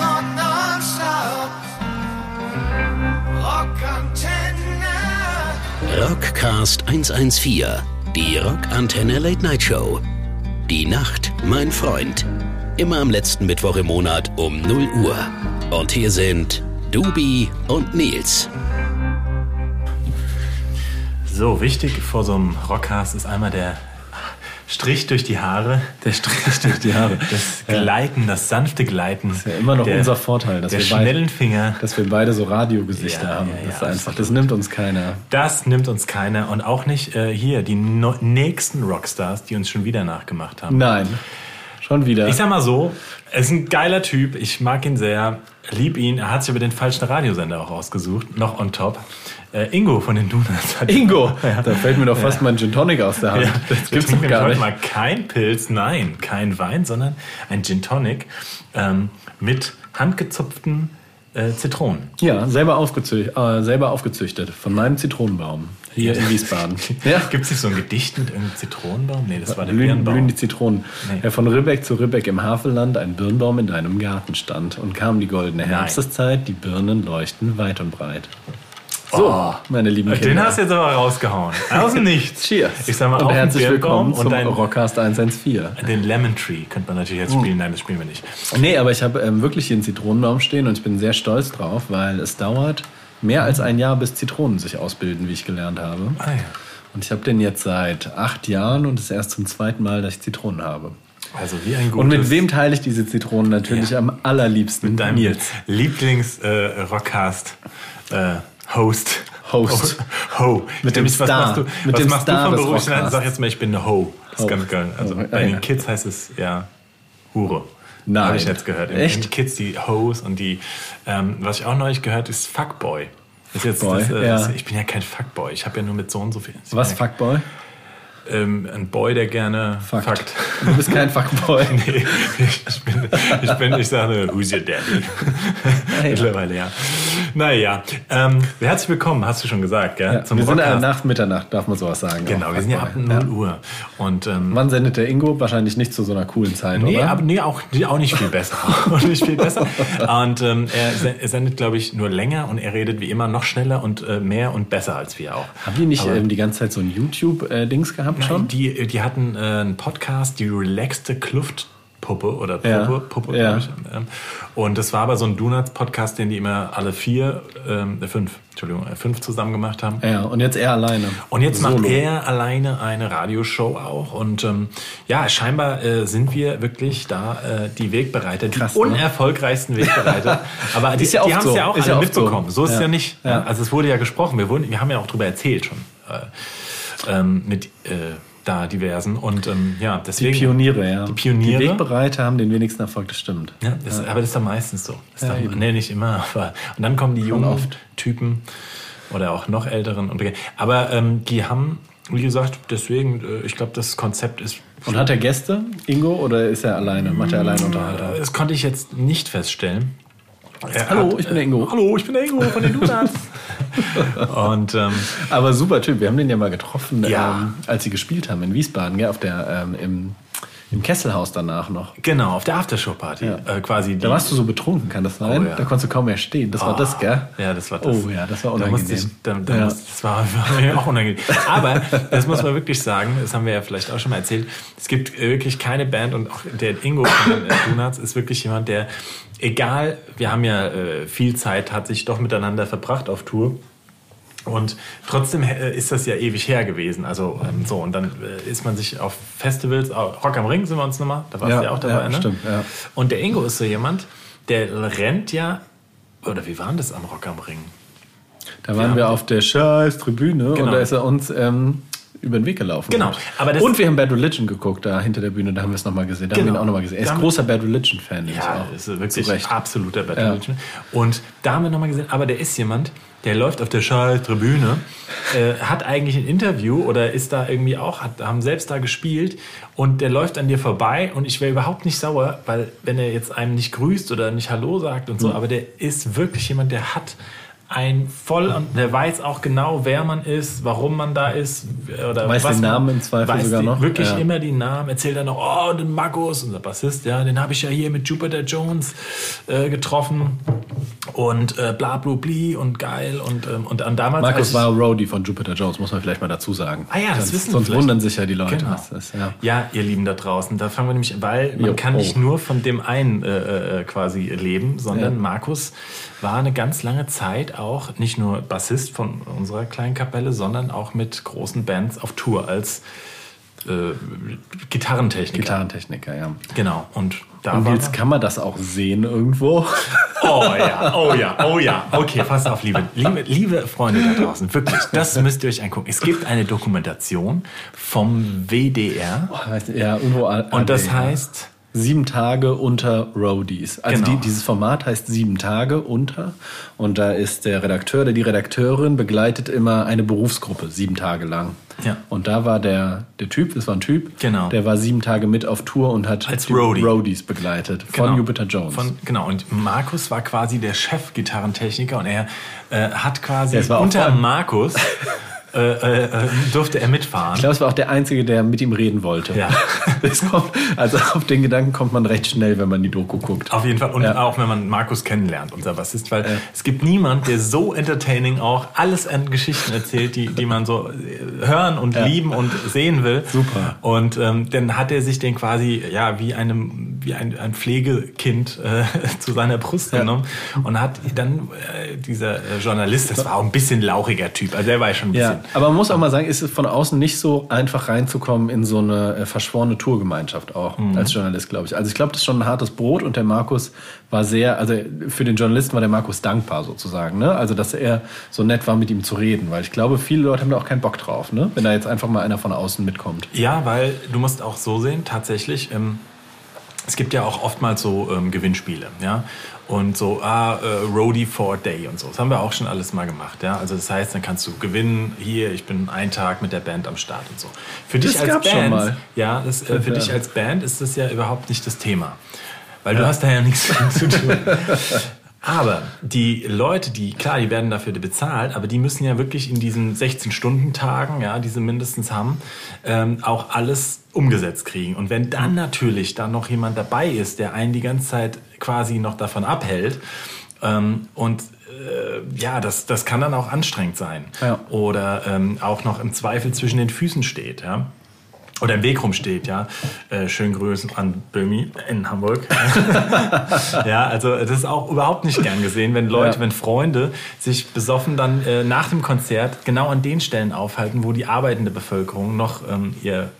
Rock nonstop. Rockantenne. Rockcast 114, die Rockantenne Late Night Show. Die Nacht, mein Freund. Immer am letzten Mittwoch im Monat um 0 Uhr. Und hier sind Dubi und Nils. So, wichtig vor so einem Rockcast ist einmal der Strich durch die Haare. Der Strich durch die Haare. Das Gleiten, das sanfte Gleiten. Das ist ja immer noch der, unser Vorteil, dass der wir, schnellen beide, Finger. dass wir beide so Radiogesichter Ja, haben. ja, ja, das ist einfach, das nimmt uns keiner. Das nimmt uns keiner. Und auch nicht äh, hier die no nächsten Rockstars, die uns schon wieder nachgemacht haben. Nein, schon wieder. Ich sag mal so, er ist ein geiler Typ. Ich mag ihn sehr. Lieb ihn. Er hat sich aber den falschen Radiosender auch ausgesucht. Noch on top. Äh, Ingo von den Donuts. Ingo, da fällt mir doch fast mein Gin Tonic aus der Hand. Ja, das doch trinken gar nicht. mal kein Pilz, nein, kein Wein, sondern ein Gin Tonic ähm, mit handgezupften äh, Zitronen. Ja, selber, aufgezüchtet, äh, selber aufgezüchtet von meinem Zitronenbaum hier in Wiesbaden. ja. Gibt es nicht so ein Gedicht mit irgendeinem Zitronenbaum? Nee, das war der Blühen, Birnbaum. blühen die Zitronen. Nee. Ja, von Ribbeck zu Ribbeck im Havelland ein Birnbaum in deinem Garten stand und kam die goldene Herbsteszeit, die Birnen leuchten weit und breit. So, Oh. meine lieben Kinder. Den hast du jetzt aber rausgehauen. Aus dem Nichts. Cheers. Ich sag mal, und herzlich willkommen und zum ein- Rockcast 114. Den Lemon Tree könnte man natürlich jetzt spielen. Nein, das spielen wir nicht. Nee, aber ich habe ähm, wirklich hier einen Zitronenbaum stehen und ich bin sehr stolz drauf, weil es dauert mehr als ein Jahr, bis Zitronen sich ausbilden, wie ich gelernt habe. Ah ja. Und ich habe den jetzt seit acht Jahren und es ist erst zum zweiten Mal, dass ich Zitronen habe. Also wie ein gutes... Und mit wem teile ich diese Zitronen natürlich Ja. am allerliebsten? Mit deinem Nils. Lieblings-Rockcast-Host. Host. Ho. Mit dem was Star. Machst du, Mit was dem machst Star du von Beruf? Rockcasts. Sag jetzt mal, ich bin eine Ho. Das ist ganz geil. Also Ho. bei Ah, den ja. Kids heißt es ja Hure. Nein. Habe ich jetzt gehört. In, Echt? In Kids die Hoes und die, ähm, was ich auch neulich gehört, ist Fuckboy. Ist jetzt, Fuckboy, das, äh, ja. das, ich bin ja kein Fuckboy. Ich habe ja nur mit so und so viel. Was, Fuckboy? Ähm, ein Boy, der gerne Fuckt. fuckt. Du bist kein Fuckboy. Nee, ich bin, ich bin, ich sage, who's your daddy? ja. Mittlerweile, ja. Naja, ähm, herzlich willkommen, hast du schon gesagt, gell? Ja, wir sind äh, Rockcast. nach Mitternacht, darf man sowas sagen. Genau, Auch wir sind ja ab Fuckboy. 0 Uhr. Und, ähm, Wann sendet der Ingo? Wahrscheinlich nicht zu so einer coolen Zeit, Nee, oder? aber nee, auch, auch nicht viel besser. auch nicht viel besser. Und ähm, er, se- er sendet, glaube ich, nur länger und er redet wie immer noch schneller und äh, mehr und besser als wir auch. Haben die nicht Aber- ähm, die ganze Zeit so ein YouTube-Dings gehabt schon? Die, die hatten äh, einen Podcast, die relaxte Kluftpuppe oder Puppe, Ja. Puppe, Ja. ich. Ähm, Und das war aber so ein Donuts-Podcast, den die immer alle vier, ähm, äh, fünf, Entschuldigung, äh, fünf zusammen gemacht haben. Ja, und jetzt er alleine. Und jetzt Solo. macht er alleine eine Radioshow auch. Und ähm, ja, scheinbar äh, sind wir wirklich da äh, die Wegbereiter, die Krass, ne? unerfolgreichsten Wegbereiter. Aber die, ja die haben es so. ja auch alle oft so. mitbekommen. So, ist es Ja. ja nicht. Ja. Also es wurde ja gesprochen. Wir, wurden, wir haben ja auch darüber erzählt schon. Äh, ähm, mit äh, da diversen. Und ähm, ja, Die deswegen. Pioniere, ja. Die Pioniere. Die Wegbereiter haben den wenigsten Erfolg, das stimmt. Ja, das, aber das ist doch meistens so. Das Ja, eben. nee, nicht immer. Aber, und dann kommen die jungen oft. Typen oder auch noch älteren. Und, aber ähm, die haben, wie gesagt, deswegen, äh, ich glaube, das Konzept ist. Und hat er Gäste, Ingo, oder ist er alleine? Macht er alleine Unterhalter? Äh, Das konnte ich jetzt nicht feststellen. Er Hallo, ich bin der Ingo. Hallo, ich bin der Ingo von den Donuts. und ähm, Aber super Typ. Wir haben den ja mal getroffen, Ja. ähm, als sie gespielt haben in Wiesbaden, gell, auf der, ähm, im, im Kesselhaus danach noch. genau, auf der Aftershow-Party. Ja. Äh, quasi Da warst du so betrunken, kann das sein? Oh, ja. Da konntest du kaum mehr stehen. Das war das, gell? Ja, das war das. Oh ja, das war Da musste ich, unangenehm. da, da Ja. musste, das war, war mir auch unangenehm. Aber das muss man wirklich sagen, das haben wir ja vielleicht auch schon mal erzählt. Es gibt äh, wirklich keine Band und auch der Ingo von den äh, Donuts ist wirklich jemand, der, egal, wir haben ja äh, viel Zeit, hat sich doch miteinander verbracht auf Tour. Und trotzdem äh, ist das ja ewig her gewesen. Also ähm, so, und dann äh, ist man sich auf Festivals, auch Rock am Ring sind wir uns nochmal, da warst Ja, du ja auch dabei, ja, ne? stimmt, ja. Und der Ingo ist so jemand, der rennt ja, oder wie war denn das am Rock am Ring? Da waren wir auf der scheiß Tribüne Genau. und da ist er uns ähm, über den Weg gelaufen. Genau, Und- wir haben Bad Religion geguckt, da hinter der Bühne, da haben wir es nochmal gesehen. Da haben wir ihn Genau. auch nochmal gesehen. Er ist großer Bad Religion-Fan. Ja, ist wirklich absoluter Bad Ja. Religion. Und da haben wir nochmal gesehen, aber der ist jemand, der läuft auf der scheiß Tribüne, äh, hat eigentlich ein Interview oder ist da irgendwie auch, hat, haben selbst da gespielt und der läuft an dir vorbei und ich wäre überhaupt nicht sauer, weil wenn er jetzt einem nicht grüßt oder nicht Hallo sagt und so, Mhm. aber der ist wirklich jemand, der hat ein voll und der weiß auch genau, wer man ist, warum man da ist. Oder Weiß was den Namen im Zweifel sogar die, noch. Wirklich Ja. immer die Namen. Erzählt er noch, oh, den Markus, unser Bassist, ja, den habe ich ja hier mit Jupiter Jones äh, getroffen. Und äh, bla bla bli und geil. Und, ähm, und, und damals. als Markus war Roadie von Jupiter Jones, muss man vielleicht mal dazu sagen. Ah ja, das sonst, wissen Sonst vielleicht- wundern sich ja die Leute. Genau. was das ist, ja. Ja, ihr Lieben da draußen, da fangen wir nämlich, weil man Jo, kann nicht oh. nur von dem einen äh, äh, quasi leben, sondern Ja. Markus war eine ganz lange Zeit auch nicht nur Bassist von unserer kleinen Kapelle, sondern auch mit großen Bands auf Tour als äh, Gitarrentechniker. Gitarrentechniker, ja. Genau. Und da Und jetzt kann man das auch sehen irgendwo. Oh ja, oh ja, oh ja. Okay, pass auf, liebe, liebe, liebe Freunde da draußen, wirklich, das müsst ihr euch angucken. Es gibt eine Dokumentation vom WDR du, ja, irgendwo und das heißt Sieben Tage unter Roadies. Also Genau. die, dieses Format heißt Sieben Tage unter. Und da ist der Redakteur oder die Redakteurin begleitet immer eine Berufsgruppe sieben Tage lang. Ja. Und da war der, der Typ, das war ein Typ, Genau. der war sieben Tage mit auf Tour und hat Als die Roadie. Roadies begleitet. Von Genau. Jupiter Jones. Von, genau, und Markus war quasi der Chef-Gitarrentechniker und er äh, hat quasi unter Markus äh, äh, äh, durfte er mitfahren. ich glaube, es war auch der Einzige, der mit ihm reden wollte. Ja. Kommt, also auf den Gedanken kommt man recht schnell, wenn man die Doku guckt. Auf jeden Fall. Und Ja. auch wenn man Markus kennenlernt, unser Bassist, weil es gibt niemand, der so entertaining auch alles an Geschichten erzählt, die, die man so äh, hören und lieben und sehen will. Super. Und ähm, dann hat er sich den quasi, ja, wie einem, wie ein, ein Pflegekind äh, zu seiner Brust Ja. genommen und hat dann äh, dieser äh, Journalist, das war auch ein bisschen lauchiger Typ, also der war ja schon ein bisschen. Aber man muss auch mal sagen, ist es von außen nicht so einfach reinzukommen in so eine äh, verschworene Tourgemeinschaft auch Mhm. als Journalist, glaube ich. Also ich glaube, das ist schon ein hartes Brot und der Markus war sehr, also für den Journalisten war der Markus dankbar sozusagen, ne? Also dass er so nett war, mit ihm zu reden, weil ich glaube, viele Leute haben da auch keinen Bock drauf, ne? Wenn da jetzt einfach mal einer von außen mitkommt. Ja, weil du musst auch so sehen, tatsächlich, ähm, es gibt ja auch oftmals so ähm, Gewinnspiele, ja. Und so, ah, äh, Roadie for a Day und so. Das haben wir auch schon alles mal gemacht, ja. Also das heißt, dann kannst du gewinnen, hier, ich bin einen Tag mit der Band am Start und so. Für dich Das als gab's Band, ja, das, äh, für Ja. dich als Band ist das ja überhaupt nicht das Thema. Weil du hast da ja nichts zu tun. Aber die Leute, die, klar, die werden dafür bezahlt, aber die müssen ja wirklich in diesen 16-Stunden-Tagen, ja, die sie mindestens haben, ähm, auch alles umgesetzt kriegen. Und wenn dann natürlich dann noch jemand dabei ist, der einen die ganze Zeit quasi noch davon abhält, ähm, und äh, ja, das, das kann dann auch anstrengend sein. Ja. Oder ähm, auch noch im Zweifel zwischen den Füßen steht, ja oder im Weg rumsteht, ja. Äh, schönen Grüßen an Böhmi in Hamburg. ja, also das ist auch überhaupt nicht gern gesehen, wenn Leute, Ja. wenn Freunde sich besoffen dann äh, nach dem Konzert genau an den Stellen aufhalten, wo die arbeitende Bevölkerung noch ähm, ihr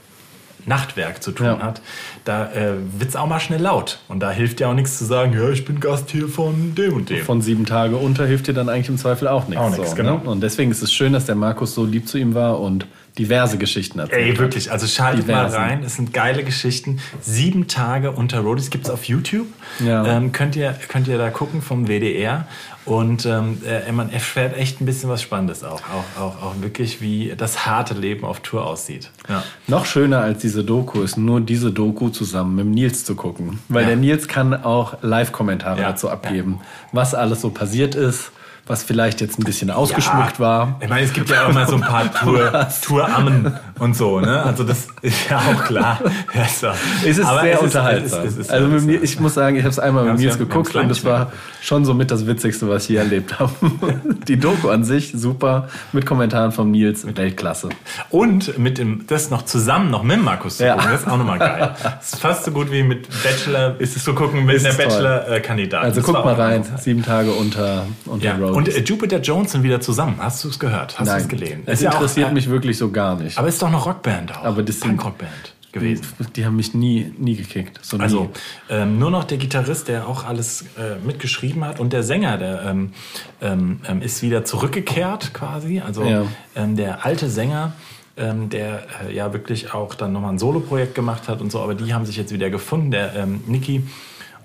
Nachtwerk zu tun Ja. hat, da äh, wird's auch mal schnell laut. Und da hilft ja auch nichts zu sagen, ja, ich bin Gast hier von dem und dem. Von sieben Tage unter hilft dir dann eigentlich im Zweifel auch nichts. Auch nichts, so, genau. Ne? Und deswegen ist es schön, dass der Markus so lieb zu ihm war und diverse Geschichten erzählt Ey, wirklich. Also schaltet Diversen. mal rein. Es sind geile Geschichten. Sieben Tage unter Roadies gibt's auf YouTube. Ja. Ähm, könnt, ihr, könnt ihr da gucken vom WDR. Und ähm, äh, man erfährt echt ein bisschen was Spannendes auch. Auch, auch. auch wirklich, wie das harte Leben auf Tour aussieht. Ja. Noch schöner als diese Doku ist nur diese Doku zusammen mit Nils zu gucken. Weil Ja. der Nils kann auch Live-Kommentare dazu abgeben, was alles so passiert ist, was vielleicht jetzt ein bisschen ausgeschmückt war. Ich meine, es gibt ja auch mal so ein paar Tour, Tourammen und so, ne? Also das ist ja auch klar. Ja, so. Es ist Aber sehr es ist- unterhaltsam. es ist- es ist also mit mir, ich muss sagen, ich habe es einmal mit Nils ja- geguckt und das war schon so mit das Witzigste, was ich je erlebt habe. Die Doku an sich super, mit Kommentaren von Nils, Weltklasse. Und mit dem, das noch zusammen noch mit Markus zu Ja. gucken, das ist auch nochmal geil. Das ist fast so gut wie mit Bachelor, ist es zu gucken mit Ist einer. Bachelor-Kandidatin. Also Das guck mal rein, sieben Tage unter, unter Ja. Roadies. Und äh, Jupiter Jones sind wieder zusammen. Hast du es gehört? Hast du es gelesen? es Ist ja auch, interessiert mich wirklich so gar nicht. Aber ist doch eine Rockband auch. Aber das sind- Punk-Rockband gewesen. Die haben mich nie, nie gekickt. So nie. Also ähm, nur noch der Gitarrist, der auch alles äh, mitgeschrieben hat und der Sänger, der ähm, ähm, ähm, ist wieder zurückgekehrt quasi. Also Ja. ähm, der alte Sänger, ähm, der äh, ja wirklich auch dann nochmal ein Soloprojekt gemacht hat und so, aber die haben sich jetzt wieder gefunden, der Nicky.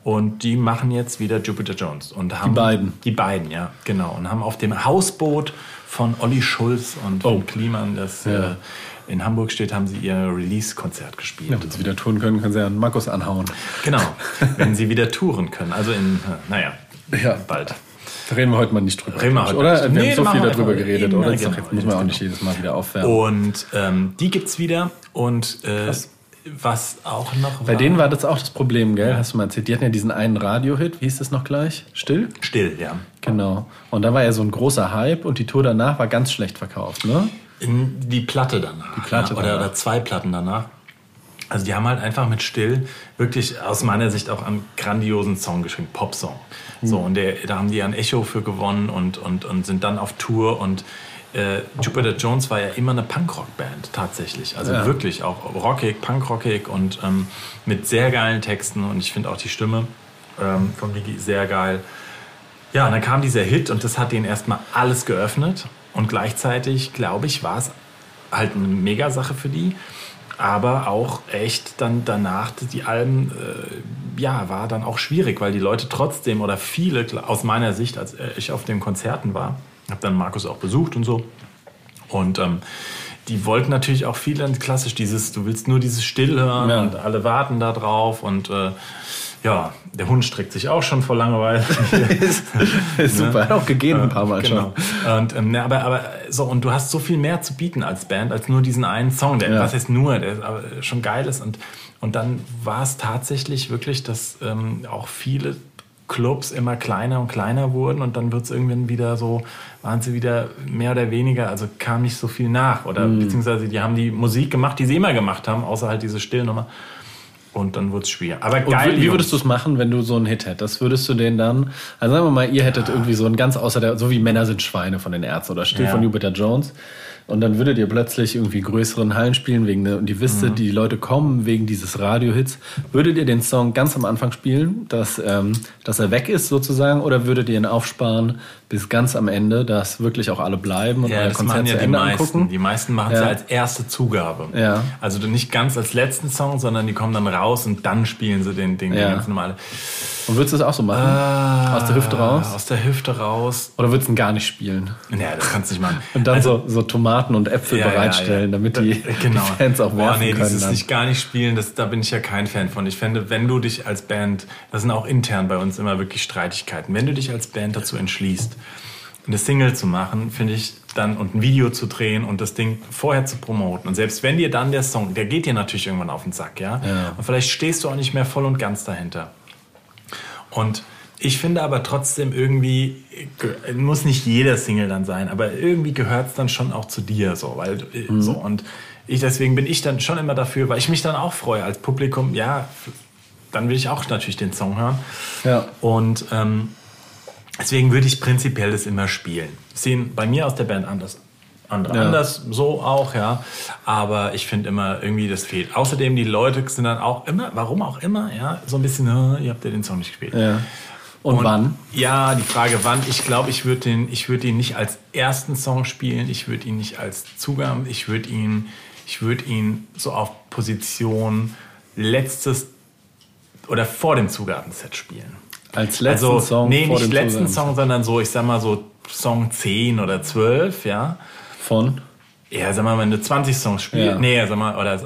Und die machen jetzt wieder Jupiter Jones. Und haben, beiden. Die beiden, ja, genau. Und haben auf dem Hausboot von Olli Schulz und Oh. Kliman, das Ja. äh, in Hamburg steht, haben sie ihr Release-Konzert gespielt. Ja, wenn sie wieder tun können, können sie ja einen Markus anhauen. Genau, wenn sie wieder touren können. Also in, äh, naja, Ja. bald. Da reden wir heute mal nicht drüber. Reden wir heute oder? Wir Nee, haben so viel wir darüber geredet, oder? genau. jetzt muss man auch nicht jedes Mal wieder aufwärmen. Und ähm, die gibt's wieder. Und äh, was auch noch Bei denen war das auch das Problem, gell? Hast du mal erzählt? Die hatten ja diesen einen Radio-Hit. Wie hieß das noch gleich? Still? still, ja. Genau. Und da war ja so ein großer Hype und die Tour danach war ganz schlecht verkauft, ne? In die Platte danach. Die Platte ja, oder, danach. oder zwei Platten danach. Also die haben halt einfach mit Still wirklich aus meiner Sicht auch einen grandiosen Song geschrieben, Popsong. So, und der, da haben die ein Echo für gewonnen und, und, und sind dann auf Tour und äh, Jupiter Jones war ja immer eine Punkrock-Band tatsächlich. Also Ja. wirklich auch rockig, punkrockig und ähm, mit sehr geilen Texten und ich finde auch die Stimme ähm, von Vicky sehr geil. Ja, und dann kam dieser Hit und das hat denen erstmal alles geöffnet. Und gleichzeitig, glaube ich, war es halt eine Mega-Sache für die. Aber auch echt dann danach, die Alben, äh, ja, war dann auch schwierig, weil die Leute trotzdem oder viele, aus meiner Sicht, als ich auf den Konzerten war, habe dann Markus auch besucht und so. Und ähm, die wollten natürlich auch viele klassisch dieses, du willst nur dieses Still hören Ja. und alle warten da drauf und äh, ja, der Hund streckt sich auch schon vor Langeweile. Ist super. Hat auch gegeben ein paar Mal genau. schon. Und, ähm, ne, aber, aber so, und du hast so viel mehr zu bieten als Band, als nur diesen einen Song, der, Ja. was heißt nur, der aber schon geil ist. Und, und dann war es tatsächlich wirklich, dass ähm, auch viele Clubs immer kleiner und kleiner wurden und dann wird es irgendwann wieder so, waren sie wieder mehr oder weniger, also kam nicht so viel nach. Oder Mhm. beziehungsweise die haben die Musik gemacht, die sie immer gemacht haben, außer halt diese Stillnummer. Und dann wurde es schwer. Aber Und geil. wie, wie würdest du es machen, wenn du so einen Hit hättest? Würdest du den dann, also sagen wir mal, ihr hättet irgendwie so einen ganz außer der, so wie Männer sind Schweine von den Ärzten oder Still Ja. von Jupiter Jones. Und dann würdet ihr plötzlich irgendwie größeren Hallen spielen wegen der, und die wisst, Mhm. die Leute kommen wegen dieses Radio-Hits. Würdet ihr den Song ganz am Anfang spielen, dass, ähm, dass er weg ist sozusagen, oder würdet ihr ihn aufsparen bis ganz am Ende, dass wirklich auch alle bleiben und Ja, das machen Konzert ja zu die meisten. angucken? Die meisten machen es Ja. ja als erste Zugabe. Ja. Also nicht ganz als letzten Song, sondern die kommen dann raus und dann spielen sie den, den, Ja. ganz normale. Und würdest du das auch so machen? Aus der Hüfte raus? Aus der Hüfte raus. Oder würdest du ihn gar nicht spielen? Ja, das kannst du nicht machen. Und dann Also, so, so Tomaten und Äpfel ja, ja, bereitstellen, ja. damit Da- die, genau. die Fans auch werfen nee, können. dieses Dann. nicht gar nicht spielen, das, da bin ich ja kein Fan von. Ich finde, wenn du dich als Band, das sind auch intern bei uns immer wirklich Streitigkeiten, wenn du dich als Band dazu entschließt, eine Single zu machen, finde ich dann und ein Video zu drehen und das Ding vorher zu promoten. Und selbst wenn dir dann der Song, der geht dir natürlich irgendwann auf den Sack, ja. Ja. Und vielleicht stehst du auch nicht mehr voll und ganz dahinter. Und ich finde aber trotzdem irgendwie, ge- muss nicht jeder Single dann sein, aber irgendwie gehört es dann schon auch zu dir, so, weil, äh, so, und ich, deswegen bin ich dann schon immer dafür, weil ich mich dann auch freue als Publikum, ja, dann will ich auch natürlich den Song hören. Ja. Und ähm, deswegen würde ich prinzipiell das immer spielen. Sehen bei mir aus der Band anders. Andere Ja. anders, so auch, ja. Aber ich finde immer irgendwie, das fehlt. Außerdem, die Leute sind dann auch immer, warum auch immer, ja, so ein bisschen, ihr habt ja den Song nicht gespielt. Ja. Und, wann? Ja, die Frage wann. Ich glaube, ich würde den, ich würde ihn nicht als ersten Song spielen. Ich würde ihn nicht als Zugang. Ich würde ihn, ich würde ihn so auf Position letztes oder vor dem Zugabenset spielen. Als letzten also, Song nee, nicht letzten Song, sondern so, ich sag mal so Song 10 oder 12, ja. Von? Ja, sag mal, wenn du 20 Songs spielst, Ja. nee, sag mal, oder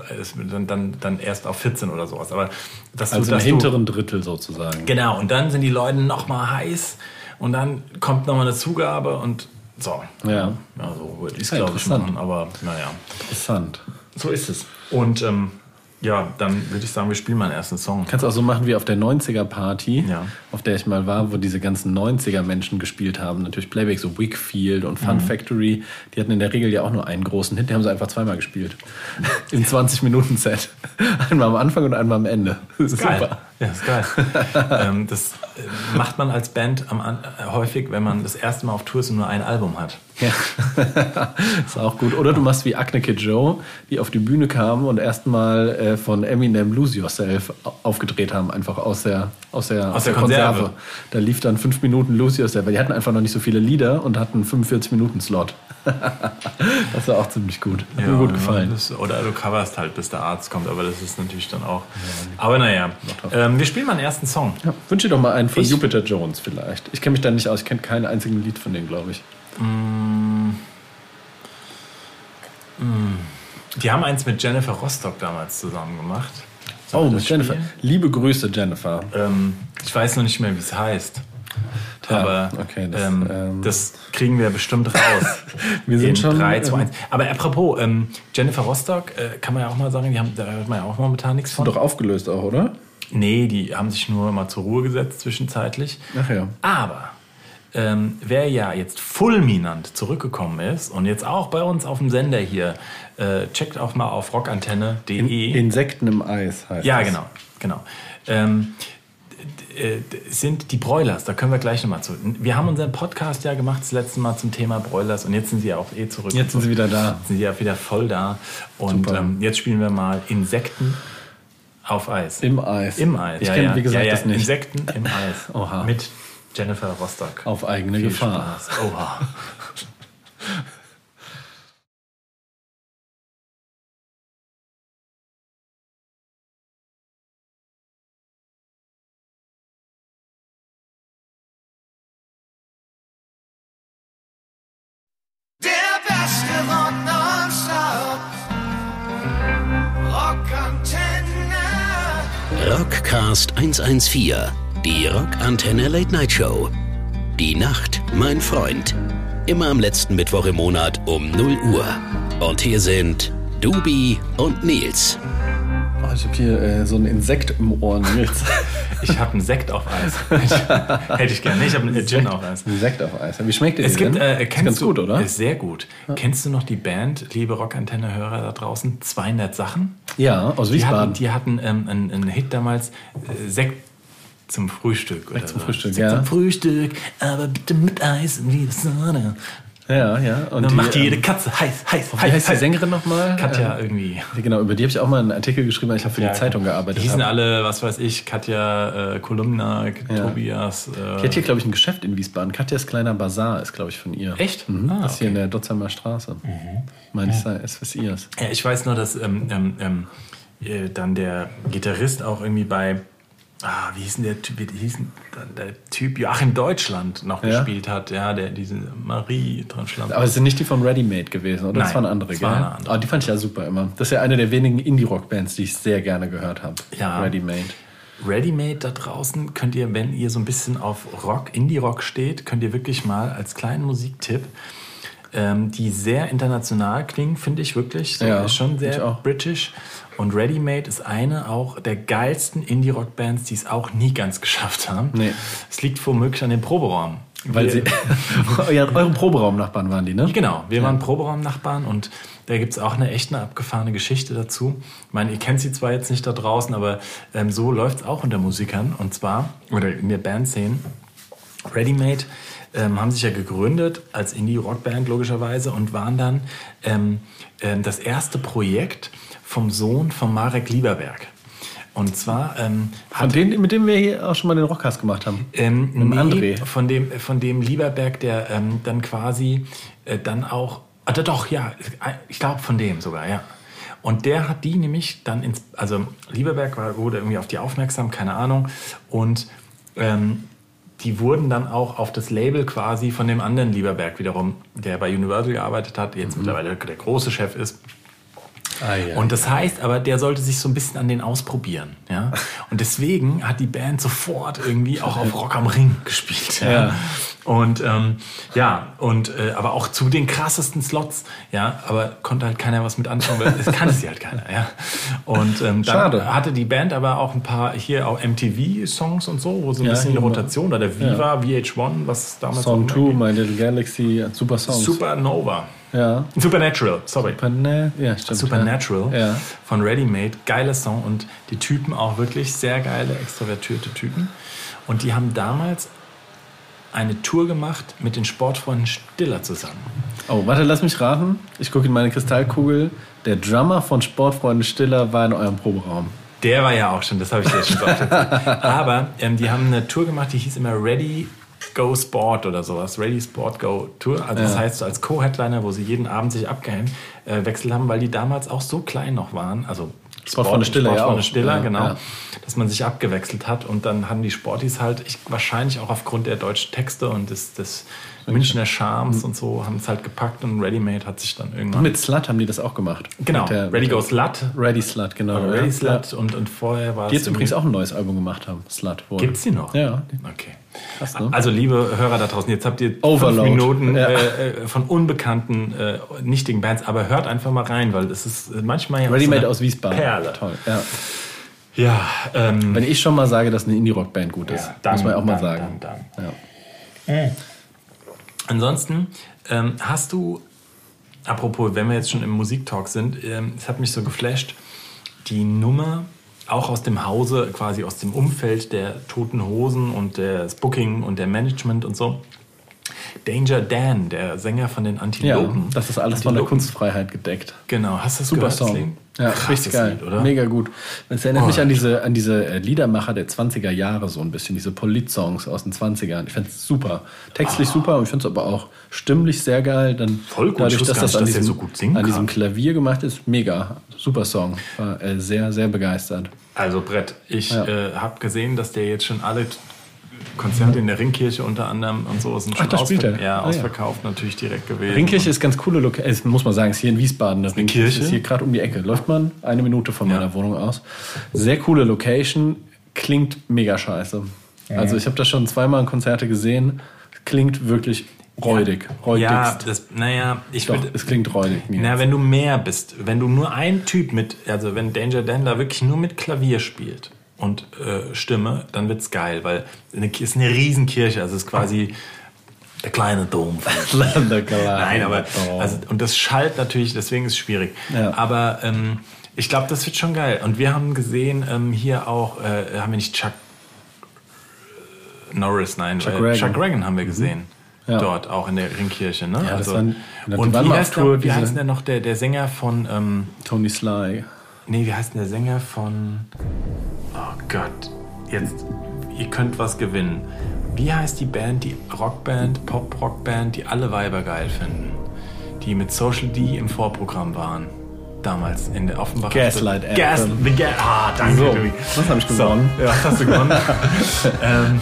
dann, dann, erst auf 14 oder sowas. Aber dass Also du, im hinteren Drittel sozusagen. Genau, und dann sind die Leute noch mal heiß und dann kommt noch mal eine Zugabe und so. Ja. Ja, so würde ich es, Ja, glaube ich, machen, aber naja. Interessant. So ist es. Und ähm, ja, dann würde ich sagen, wir spielen mal einen ersten Song. Kannst du auch so machen wie auf der 90er-Party, Ja. auf der ich mal war, wo diese ganzen 90er-Menschen gespielt haben. Natürlich Playback, so Wickfield und Mhm. Fun Factory. Die hatten in der Regel ja auch nur einen großen Hit. Die haben sie einfach zweimal gespielt. Im 20-Minuten-Set. Einmal am Anfang und einmal am Ende. Das ist Geil. super. Ja, ist geil. ähm, das äh, macht man als Band am, äh, häufig, wenn man das erste Mal auf Tour ist und nur ein Album hat. Ja. ist auch gut. Oder du machst wie Acne Kid Joe, die auf die Bühne kamen und erstmal äh, von Eminem Lose Yourself au- aufgedreht haben, einfach aus der, aus der, aus der Konserve. Da lief dann fünf Minuten Lose Yourself, weil die hatten einfach noch nicht so viele Lieder und hatten einen 45-Minuten-Slot. das war auch ziemlich gut. Hat mir gut gefallen. Das, oder du coverst halt, bis der Arzt kommt, aber das ist natürlich dann auch. aber naja, ähm, wir spielen mal einen ersten Song. Ja, wünsche dir doch mal einen von Ich- Jupiter Jones vielleicht. Ich kenne mich da nicht aus, ich kenne kein einziges Lied von denen, glaube ich. Die haben eins mit Jennifer Rostock damals zusammen gemacht. Oh, wir mit Jennifer. spielen? Liebe Grüße, Jennifer. Ähm, ich weiß noch nicht mehr, wie es heißt. Ja, aber okay, das, ähm, ähm, das kriegen wir bestimmt raus. Wir sind In schon, 3, 2, ähm, 1. Aber apropos, ähm, Jennifer Rostock, äh, kann man ja auch mal sagen, die haben, da hört man ja auch momentan nichts von. Doch aufgelöst auch, oder? Nee, die haben sich nur mal zur Ruhe gesetzt zwischenzeitlich. Ach ja. Aber ähm, wer ja jetzt fulminant zurückgekommen ist und jetzt auch bei uns auf dem Sender hier, äh, checkt auch mal auf rockantenne.de. Insekten im Eis heißt ja, das. genau, genau. Ähm, äh, sind die Broilers, da können wir gleich nochmal zu. Wir haben unseren Podcast ja gemacht das letzte Mal zum Thema Broilers und jetzt sind sie ja auch eh zurück. Jetzt sind sie wieder da. Jetzt sind sie ja wieder voll da. Und ähm, jetzt spielen wir mal Insekten auf Eis. Im Eis. Im Eis. Ich ja, kenne, ja. wie gesagt, ja, das nicht. Insekten im Eis. Oha. Mit Jennifer Rostock. Auf eigene Viel Gefahr. Spaß. Oha. Rockcast 114, die Rockantenne Late Night Show. Die Nacht, mein Freund. Immer am letzten Mittwoch im Monat um 0 Uhr. Und hier sind Dubi und Nils. Oh, ich habe hier äh, so ein Insekt im Ohr, Nils. Ich habe einen Sekt auf Eis. Hätte ich gerne. Ich habe einen Gin auf Eis. Insekt auf Eis. Wie schmeckt der Es gibt, denn? äh, Ist kennst ganz du, gut, oder? Ist sehr gut. Kennst du noch die Band, liebe Rockantenne-Hörer da draußen, 200 Sachen? Ja, aus Die hatten, Wiesbaden. die hatten ähm, einen, einen Hit damals, äh, Sekt zum Frühstück. Oder zum. Frühstück, Sekt ja. zum Frühstück, aber bitte mit Eis wie die Sonne. Ja, ja. Und Dann macht ähm, jede Katze heiß, heiß, Wie heiß. heißt die heiß. Sängerin nochmal? Katja irgendwie. Ähm, genau, über die habe ich auch mal einen Artikel geschrieben, weil ich habe für die Zeitung gearbeitet Die hießen habe. alle, was weiß ich, Katja, äh, Kolumna, Tobias. Äh, Die hat hier, glaube ich, ein Geschäft in Wiesbaden. Katjas kleiner Bazar ist, glaube ich, von ihr. Echt? Mhm. Ah, das ist hier in okay. der Dotzheimer Straße. Meine ich, sei- es ist ihrs. Ja, ich weiß nur, dass ähm, ähm, ähm, äh, dann der Gitarrist auch irgendwie bei, ah, wie hieß denn der Typ, wie hieß denn der Typ Joachim Deutschland noch Ja. gespielt hat, ja, der diese Marie dran schlammt. Aber es sind nicht die von Ready Made gewesen, oder? Das Nein, waren andere, das gell? waren andere. Aber die fand ich ja super immer. Das ist ja eine der wenigen Indie-Rock-Bands, die ich sehr gerne gehört habe. Ja. Ready Made. Ready-Made da draußen könnt ihr, wenn ihr so ein bisschen auf Rock, Indie-Rock steht, könnt ihr wirklich mal als kleinen Musiktipp, ähm, die sehr international klingen, finde ich wirklich. So, Ja, ist schon sehr british. Und Ready-Made ist eine auch der geilsten Indie-Rock-Bands, die es auch nie ganz geschafft haben. Nee. Es liegt womöglich an dem Proberaum. Weil Wir- sie. ja, eure Proberaumnachbarn waren die, ne? Genau, wir waren Proberaumnachbarn und da gibt es auch eine echt eine abgefahrene Geschichte dazu. Ich meine, ihr kennt sie zwar jetzt nicht da draußen, aber ähm, so läuft es auch unter Musikern und zwar, oder in der Bandszene. Ready-Made ähm, haben sich ja gegründet als Indie-Rock-Band logischerweise und waren dann ähm, ähm, das erste Projekt vom Sohn von Marek Lieberberg. Und zwar ähm, Von denen, mit dem wir hier auch schon mal den Rockcast gemacht haben. ähm, dem nee, André. Von dem, von dem Lieberberg, der ähm, dann quasi äh, dann auch, ah, doch, ja, ich glaube von dem sogar, ja. Und der hat die nämlich dann ins, also Lieberberg war, wurde irgendwie auf die aufmerksam, keine Ahnung, und ähm, die wurden dann auch auf das Label quasi von dem anderen Lieberberg wiederum, der bei Universal gearbeitet hat, jetzt mittlerweile der große Chef ist, Ah, ja. und das heißt aber, der sollte sich so ein bisschen an den ausprobieren. Ja? Und deswegen hat die Band sofort irgendwie auch auf Rock am Ring gespielt. Ja. Ja. Und ähm, ja, und äh, aber auch zu den krassesten Slots, ja, aber konnte halt keiner was mit anfangen, weil es kannte sie halt keiner, ja. Und ähm, dann Schade. hatte die Band aber auch ein paar hier auch MTV-Songs und so, wo so ein Ja, bisschen die mal. Rotation oder der Viva, VH1, was damals Song auch 2, immer My Little Galaxy, super Songs. Supernova. Ja. Supernatural, sorry. Super, ne? Ja, stimmt. Supernatural Ja. von Ready Made. Geiler Song und die Typen auch wirklich sehr geile, extrovertierte Typen. Und die haben damals eine Tour gemacht mit den Sportfreunden Stiller zusammen. Oh, warte, lass mich raten. Ich gucke in meine Kristallkugel. Der Drummer von Sportfreunde Stiller war in eurem Proberaum. Der war ja auch schon, das habe ich dir schon so oft erzählt. Aber ähm, die haben eine Tour gemacht, die hieß immer Ready Go Sport oder sowas. Ready Sport Go Tour. Also das Ja. heißt so als Co-Headliner, wo sie jeden Abend sich abgewechselt haben, weil die damals auch so klein noch waren. Also Sportfreunde Stiller ja Sportfreunde auch. Stiller, Ja, genau. ja. Dass man sich abgewechselt hat und dann haben die Sportis halt, ich, wahrscheinlich auch aufgrund der deutschen Texte und des, des Münchner Charmes und so, haben es halt gepackt und Ready Made hat sich dann irgendwann... Mit Slut haben die das auch gemacht. genau, der- Ready Go Slut. Ready Slut, genau. Ready ja. Slut und, und vorher war Die es jetzt übrigens auch ein neues Album gemacht haben. Slut wohl. Gibt's die noch? Ja. Okay. Krass, ne? Also, liebe Hörer da draußen, jetzt habt ihr Overload. fünf Minuten Ja. äh, äh, von unbekannten, äh, nichtigen Bands, aber hört einfach mal rein, weil es ist äh, manchmal ja auch Ready so aus Wiesbaden. Perle. Toll. Ja. Ja, ähm, Wenn ich schon mal sage, dass eine Indie-Rock-Band gut ist, Ja, dann, muss man auch mal dann, sagen. dann, dann. Ja. Ansonsten ähm, hast du, apropos, wenn wir jetzt schon im Musiktalk sind, ähm, es hat mich so geflasht, die Nummer auch aus dem Hause, quasi aus dem Umfeld der Toten Hosen und des Booking und der Management und so. Danger Dan, der Sänger von den ja, Antilopen. das ist alles von der Antilopen. Kunstfreiheit gedeckt. Genau, hast du das Super gehört? Song. Ja, Krasses richtig geil. Lied, oder? Mega gut. Es erinnert Oh. mich an diese, an diese äh, Liedermacher der 20er Jahre so ein bisschen, diese Polit-Songs aus den 20ern. Ich fand es super. Textlich super und ich finde es aber auch stimmlich sehr geil. Dann Voll gut. Ich Dadurch, dass das nicht, an dass der diesem, so gut singen an diesem. Klavier gemacht ist, mega. Super Song. War äh, sehr, sehr begeistert. Also Brett, ich Ja. äh, habe gesehen, dass der jetzt schon alle Konzerte in der Ringkirche unter anderem und so sind schon da spielt ausver er. ja, Ah, ja. ausverkauft, natürlich direkt gewesen. Ringkirche ist ganz coole Location, muss man sagen, ist hier in Wiesbaden. Eine Ringkirche Kirche? ist hier gerade um die Ecke. Läuft man eine Minute von meiner Ja. Wohnung aus. Sehr coole Location, klingt mega scheiße. Also ich habe da schon zweimal Konzerte gesehen. Klingt wirklich räudig. ja, Räudigst. das, naja, ich Doch, würde. es klingt räudig. Nils. Na, wenn du mehr bist, wenn du nur ein Typ mit, also wenn Danger Dan da wirklich nur mit Klavier spielt und äh, Stimme, dann wird's geil, weil es ist eine Riesenkirche, also es ist quasi der kleine Dom. Nein, aber also, und das schallt natürlich, deswegen ist es schwierig. Ja. Aber ähm, ich glaube, das wird schon geil. Und wir haben gesehen, ähm, hier auch, äh, haben wir nicht Chuck Norris, nein, Chuck äh, Reagan. Chuck Reagan haben wir gesehen. Ja. Dort, auch in der Ringkirche. Ne? Ja, also, waren- und wie heißt, Tour, der, wie heißt der noch, der, der Sänger von, ähm, Tony Sly. nee, wie heißt denn der Sänger von, oh Gott, jetzt, ihr könnt was gewinnen. Wie heißt die Band, die Rockband, Pop-Rockband, die alle Weiber geil finden? Die mit Social D im Vorprogramm waren. Damals in der Offenbach. Gaslight Anthem. Gas, the Ga ah, danke, So, Tobi. das hab ich gewonnen. So, ja, das hast du gewonnen. ähm,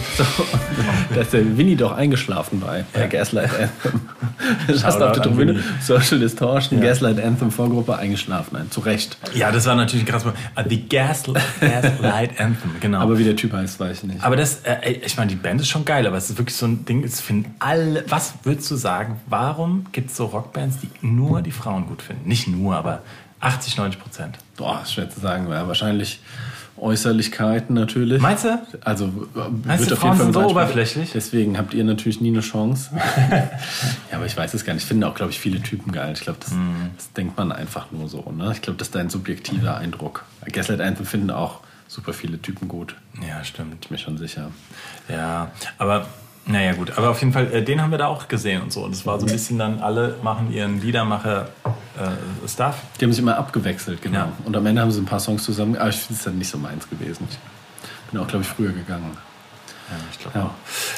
Da ist der Winnie doch eingeschlafen bei, bei Gaslight Anthem. Hast auf der Tribüne. Social Distortion, Gaslight Anthem Vorgruppe eingeschlafen. Nein, zu Recht. ja, das war natürlich krass. Ah, The Gas, Gaslight Anthem, genau. Aber wie der Typ heißt, weiß ich nicht. Aber das, äh, ich meine, die Band ist schon geil, aber es ist wirklich so ein Ding, es finden alle, was würdest du sagen, warum gibt es so Rockbands, die nur die Frauen gut finden? Nicht nur, aber 80, 90 Prozent. Boah, ist schwer zu sagen. Ja, wahrscheinlich Äußerlichkeiten natürlich. Meinst du? Also äh, Meinst wird du, auf Frauen jeden Fall sind so oberflächlich? Deswegen habt ihr natürlich nie eine Chance. ja, aber ich weiß es gar nicht. Ich finde auch, glaube ich, viele Typen geil. Ich glaube, das, Mhm. das denkt man einfach nur so. Ne? Ich glaube, das ist dein subjektiver Eindruck. Gaslight Anthem finden auch super viele Typen gut. Ja, stimmt. Ich bin mir schon sicher. Ja, aber naja gut, aber auf jeden Fall, äh, den haben wir da auch gesehen und so. Und es war so ein bisschen dann, alle machen ihren Liedermacher-Stuff. Die haben sich immer abgewechselt, genau. Ja. Und am Ende haben sie ein paar Songs zusammen. Aber ich finde es dann nicht so meins gewesen. Ich bin auch, glaube ich, früher gegangen. ja, ich glaube Ja. auch.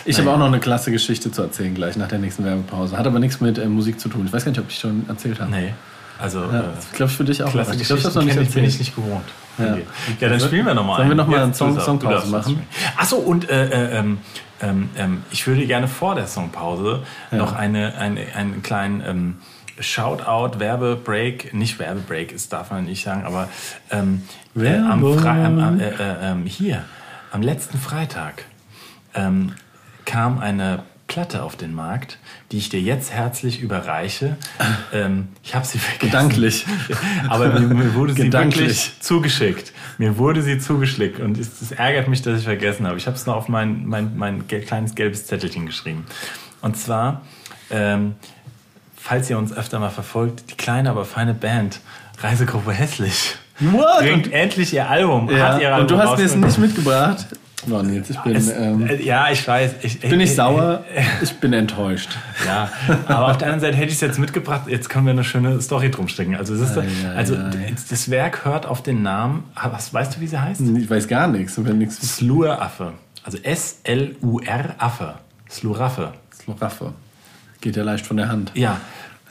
Ich habe auch noch eine klasse Geschichte zu erzählen gleich nach der nächsten Werbepause. Hat aber nichts mit äh, Musik zu tun. Ich weiß gar nicht, ob ich schon erzählt habe. Nee, also Ja, äh, das glaube ich für dich auch. klasse Ich glaube, ich habe noch nicht ich, bin ich erzählt. nicht gewohnt. Ja. Okay. Ja, dann spielen wir nochmal Sollen wir noch mal eine Song- Songpause machen? Achso, und äh, äh, ähm, ähm, ähm, ich würde gerne vor der Songpause noch eine, eine, einen kleinen ähm, Shoutout, Werbebreak, nicht Werbebreak, das darf man nicht sagen, aber ähm, äh, am. Fre am, am, äh, äh, ähm, hier, am letzten Freitag ähm, kam eine Platte auf den Markt, die ich dir jetzt herzlich überreiche. Ähm, ich habe sie vergessen. Gedanklich. Aber mir, mir wurde sie Gedanklich. wirklich zugeschickt. Mir wurde sie zugeschickt und es, es ärgert mich, dass ich vergessen habe. Ich habe es noch auf mein, mein, mein kleines gelbes Zettelchen geschrieben. Und zwar, ähm, falls ihr uns öfter mal verfolgt, die kleine, aber feine Band Reisegruppe Hässlich What? bringt endlich ihr Album. Ja. Ihr Und Album du hast mir es nicht mitgebracht. Oh, Nils, ich bin, Es, ähm, äh, ja, ich weiß. Ich, bin ich äh, sauer. Ich bin enttäuscht. Ja, aber auf der anderen Seite hätte ich es jetzt mitgebracht. Jetzt können wir eine schöne Story drum stecken. Also, ei, also das Werk hört auf den Namen. Was weißt du, wie sie heißt? Ich weiß gar nichts. Ich nichts. Sluraffe. Also S-L-U-R Affe. Sluraffe. Sloraffe. Geht ja leicht von der Hand. Ja.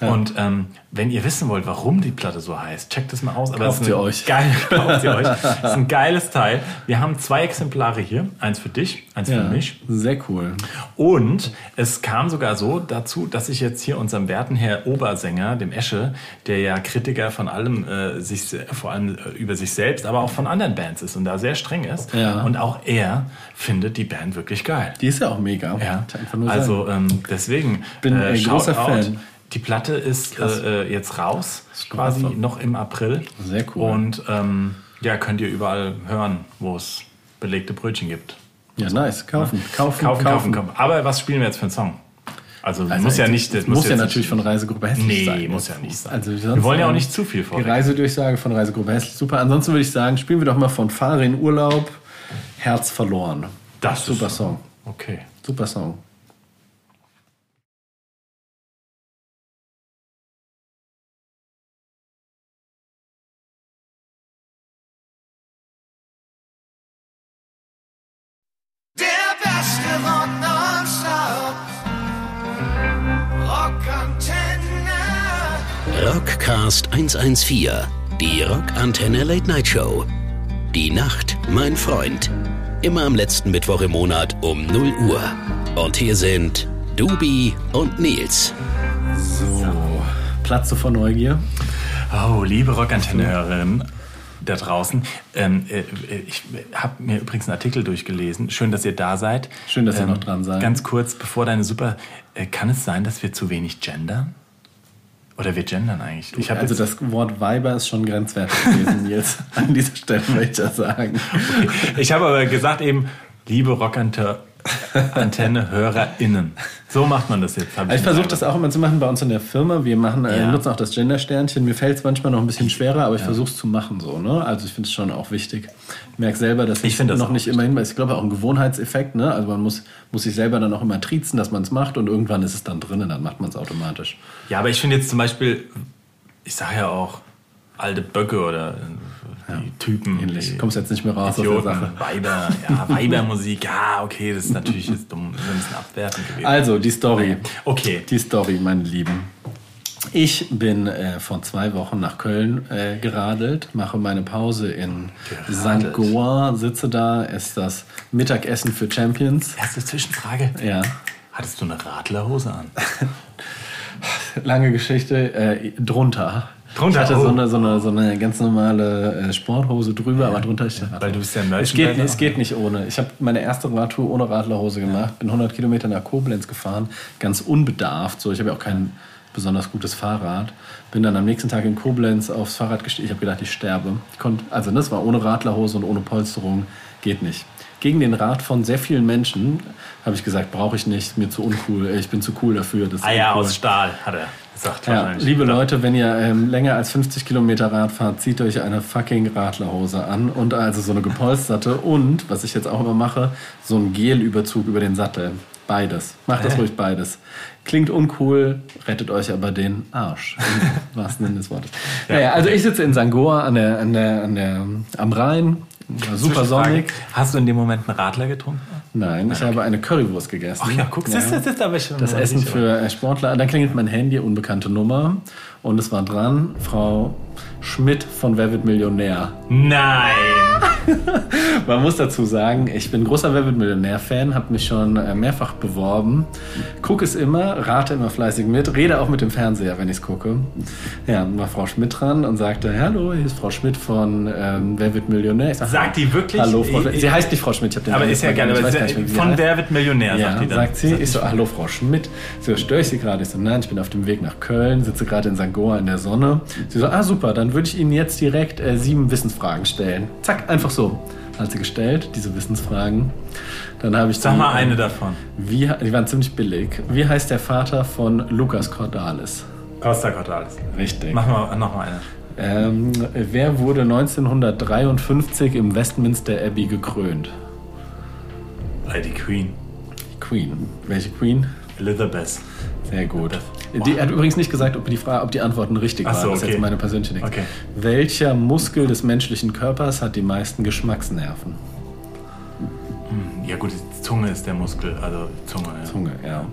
Und ähm, wenn ihr wissen wollt, warum die Platte so heißt, checkt es mal aus. Aber Kauft sie euch. Geil, kauft sie euch. Das ist ein geiles Teil. Wir haben zwei Exemplare hier. Eins für dich, eins für mich. Sehr cool. Und es kam sogar so dazu, dass ich jetzt hier unserem werten Herr Obersänger, dem Esche, der ja Kritiker von allem, äh, sich, vor allem äh, über sich selbst, aber auch von anderen Bands ist und da sehr streng ist. Ja. Und auch er findet die Band wirklich geil. Die ist ja auch mega. Ja, also ähm, deswegen Bin ein großer. Fan. Die Platte ist äh, äh, jetzt raus, quasi klasse. noch im April. Sehr cool. Und ähm, ja, könnt ihr überall hören, wo es belegte Brötchen gibt. Ja, nice. Kaufen, kaufen, Kaufen, kaufen, kaufen. Aber was spielen wir jetzt für einen Song? Also, Also muss ja nicht. das muss, ja jetzt natürlich von Reisegruppe Hässlich Nee, sein. muss ja nicht sein. Also Wir wollen ja auch nicht zu viel Die vorweg. Reisedurchsage von Reisegruppe Hässlich, super. Ansonsten würde ich sagen, spielen wir doch mal von Fahre in Urlaub, Herz verloren. Das super ist- Song. Okay. Super Song. Rockcast 114, die Rockantenne Late Night Show. Die Nacht, mein Freund. Immer am letzten Mittwoch im Monat um 0 Uhr. Und hier sind Dubi und Nils. So. Platze vor Neugier. Oh, liebe Rockantenne-Hörerinnen da draußen. Ähm, äh, ich habe mir übrigens einen Artikel durchgelesen. Schön, dass ihr da seid. Schön, dass ihr Ähm, noch dran seid. Ganz kurz, bevor deine Super... Äh, kann es sein, dass wir zu wenig gendern? Oder wir gendern eigentlich? Ich Also das Wort Weiber ist schon grenzwertig gewesen jetzt. An dieser Stelle möchte ich das sagen. Ich habe aber gesagt eben, liebe Rockantenne-HörerInnen. So macht man das jetzt. ich mir versuche das auch immer zu machen bei uns in der Firma. Wir machen, äh, Ja. nutzen auch das Gender-Sternchen. Mir fällt es manchmal noch ein bisschen schwerer, aber ich versuche es zu machen so. Ne? Also ich finde es schon auch wichtig. Ich merke selber, dass ich, Ich das noch nicht immer hin, ich glaube auch ein Gewohnheitseffekt. Ne? Also man muss, muss sich selber dann auch immer triezen, dass man es macht und irgendwann ist es dann drin und dann macht man es automatisch. Ja, aber ich finde jetzt zum Beispiel, ich sage ja auch alte Böcke oder die Typen. Ähnlich. die Kommst jetzt nicht mehr raus aus der Idioten, Sache. Weiber, ja, Weibermusik, ja, okay, das ist natürlich jetzt dumm, ist ein bisschen abwertend gewesen. Also die Story. Okay. Die Story, meine Lieben. Ich bin äh, vor zwei Wochen nach Köln äh, geradelt, mache meine Pause in Geradelt. St. Goa, sitze da, esse das Mittagessen für Champions. Erste Zwischenfrage. Ja, Hattest du eine Radlerhose an? lange Geschichte, äh, drunter. Drunter, Ich hatte oh. so, eine, so, eine, so eine ganz normale äh, Sporthose drüber, aber drunter ist der Weil du bist ja Es geht, es geht nicht ohne. Ich habe meine erste Radtour ohne Radlerhose gemacht, bin 100 Kilometer nach Koblenz gefahren, ganz unbedarft. So, ich habe ja auch kein besonders gutes Fahrrad. Bin dann am nächsten Tag in Koblenz aufs Fahrrad gestiegen. Ich habe gedacht, ich sterbe. Ich konnt, also das war ohne Radlerhose und ohne Polsterung. Geht nicht. Gegen den Rat von sehr vielen Menschen habe ich gesagt, brauche ich nicht, mir zu uncool. Ich bin zu cool dafür. Das Eier uncool. aus Stahl, hat er gesagt. Ja, liebe Leute, wenn ihr ähm, länger als 50 Kilometer Rad fahrt, zieht euch eine fucking Radlerhose an und also so eine gepolsterte und, was ich jetzt auch immer mache, so einen Gelüberzug über den Sattel. Beides. Macht das ruhig beides. Klingt uncool, rettet euch aber den Arsch. Im wahrsten Sinne des Wortes. Naja, also ich sitze in Sangoa an der, an der, an der, am Rhein. War Super sonnig. Hast du in dem Moment einen Radler getrunken? Nein, ich habe eine Currywurst gegessen. Ach ja, guck, das ist, das ist aber schon Das Essen für äh, Sportler. Dann klingelt mein Handy, unbekannte Nummer. Und es war dran, Frau Schmidt von Wer wird Millionär. Nein! Man muss dazu sagen, ich bin großer Wer wird Millionär-Fan, habe mich schon äh, mehrfach beworben. Gucke es immer, rate immer fleißig mit, rede auch mit dem Fernseher, wenn ich es gucke. Ja, war Frau Schmidt dran und sagte, hallo, hier ist Frau Schmidt von ähm, Wer wird Millionär. Sag, Sagt die wirklich? Hallo, Frau Schmidt. Sie heißt nicht Frau Schmidt, ich habe den Aber ist ja sie von. Wer wird Millionär, Ja, sagt die dann. sagt sie. Ich so, hallo Frau Schmidt. So, störe ich Sie gerade? Ich so, nein, ich bin auf dem Weg nach Köln, sitze gerade in St. Goa in der Sonne. Sie so, ah super, dann würde ich Ihnen jetzt direkt äh, sieben Wissensfragen stellen. Zack, einfach so. Hat sie gestellt, diese Wissensfragen. Dann habe ich Sag die, mal eine davon. Wie, die waren ziemlich billig. Wie heißt der Vater von Lukas Cordalis? Costa Cordalis. Richtig. Mach mal noch mal eine. Ähm, wer wurde 1953 im Westminster Abbey gekrönt? Äh, Die Queen. Queen. Welche Queen? Elizabeth. Sehr gut. Die hat übrigens nicht gesagt, ob die, Frage, ob die Antworten richtig Ach waren. so, Das ist okay. jetzt meine persönliche Ding. Okay. Welcher Muskel des menschlichen Körpers hat die meisten Geschmacksnerven? Ja gut, Zunge ist der Muskel, also Zunge. Ja. Zunge, ja.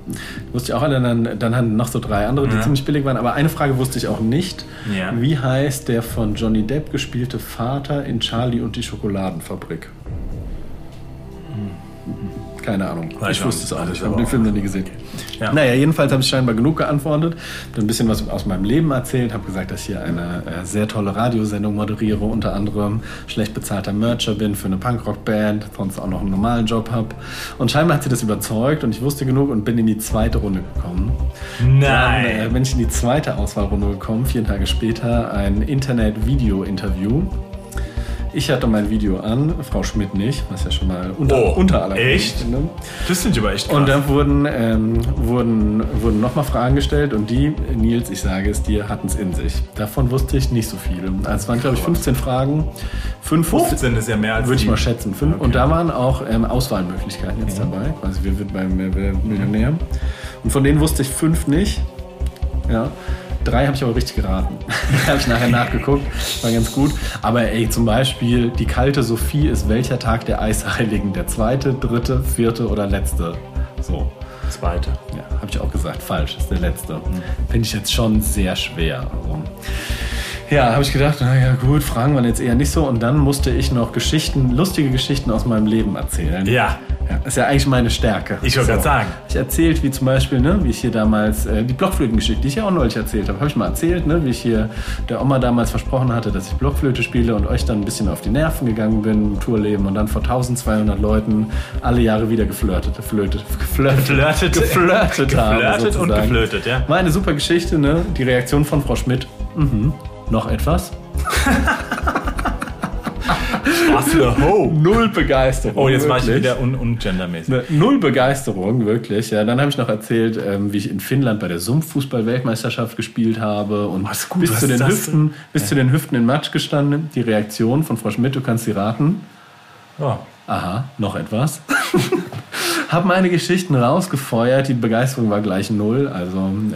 Wusste ich auch alle, dann, dann hatten noch so drei andere, die Ja. ziemlich billig waren. Aber eine Frage wusste ich auch nicht. Ja. Wie heißt der von Johnny Depp gespielte Vater in Charlie und die Schokoladenfabrik? Keine Ahnung. Weiß ich wusste es auch nicht. Ich habe den Film noch nie gesehen. Ja. Naja, jedenfalls habe ich scheinbar genug geantwortet. Dann ein bisschen was aus meinem Leben erzählt. Habe gesagt, dass ich hier eine äh, sehr tolle Radiosendung moderiere. Unter anderem schlecht bezahlter Mercher bin für eine Punkrock-Band. Sonst auch noch einen normalen Job habe. Und scheinbar hat sie das überzeugt. Und ich wusste genug und bin in die zweite Runde gekommen. Dann äh, Nein. bin ich in die zweite Auswahlrunde gekommen. Vier Tage später ein Internet-Video-Interview. Ich hatte mein Video an, Frau Schmidt nicht, was ja schon mal unter, Oh, unter aller echt? Finde. Das sind aber echt krass. Und dann wurden, ähm, wurden, wurden nochmal Fragen gestellt und die, Nils, ich sage es dir, hatten es in sich. Davon wusste ich nicht so viele. Also es waren, glaube ich, 15 Fragen. Fünf 15 ist ja mehr als würde ich mal schätzen. Fünf. Okay. Und da waren auch ähm, Auswahlmöglichkeiten jetzt dabei. Quasi, wer wird beim wird Millionär? Und von denen wusste ich fünf nicht. Ja. Drei habe ich aber richtig geraten. habe ich nachher nachgeguckt. War ganz gut. Aber ey, zum Beispiel, die kalte Sophie ist welcher Tag der Eisheiligen? Der zweite, dritte, vierte oder letzte? So. Zweite. Ja, habe ich auch gesagt. Falsch, ist der letzte. Finde ich jetzt schon sehr schwer. Also, ja, habe ich gedacht, naja, gut, Fragen waren jetzt eher nicht so. Und dann musste ich noch Geschichten, lustige Geschichten aus meinem Leben erzählen. Ja. Ja, ist ja eigentlich meine Stärke. Ich wollte gerade sagen. Ich erzählt, wie zum Beispiel, ne, wie ich hier damals, äh, die Blockflötengeschichte, die ich ja auch neulich erzählt habe, habe ich mal erzählt, ne, wie ich hier der Oma damals versprochen hatte, dass ich Blockflöte spiele und euch dann ein bisschen auf die Nerven gegangen bin im Tourleben und dann vor 1200 Leuten alle Jahre wieder geflirtet, geflirtet, geflirtet, Geflirtet. geflirtet, habe, Geflirtet und geflötet, ja. War eine super Geschichte, ne? Die Reaktion von Frau Schmidt. Mhm. Noch etwas? Was für Ho. Null Begeisterung. Oh, jetzt war ich wieder un ungendermäßig. Ne, Null Begeisterung, wirklich. Ja, dann habe ich noch erzählt, ähm, wie ich in Finnland bei der Sumpffußball-Weltmeisterschaft gespielt habe und ist gut, bis, was zu den, Hüften, bis zu den Hüften in Matsch gestanden. Die Reaktion von Frau Schmidt, du kannst sie raten. Oh. Aha, noch etwas. Hab meine Geschichten rausgefeuert, die Begeisterung war gleich null. Also ähm,